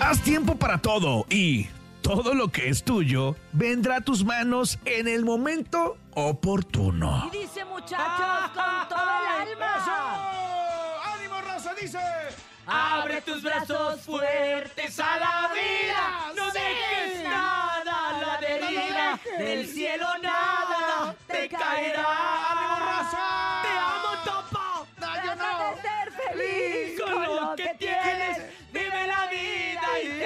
Tendrás tiempo para todo y todo lo que es tuyo vendrá a tus manos en el momento oportuno. Y dice muchachos con todo el alma. ¡Ánimo, raza! Dice. Abre tus brazos fuertes a la vida. No dejes nada a la deriva. Del cielo nada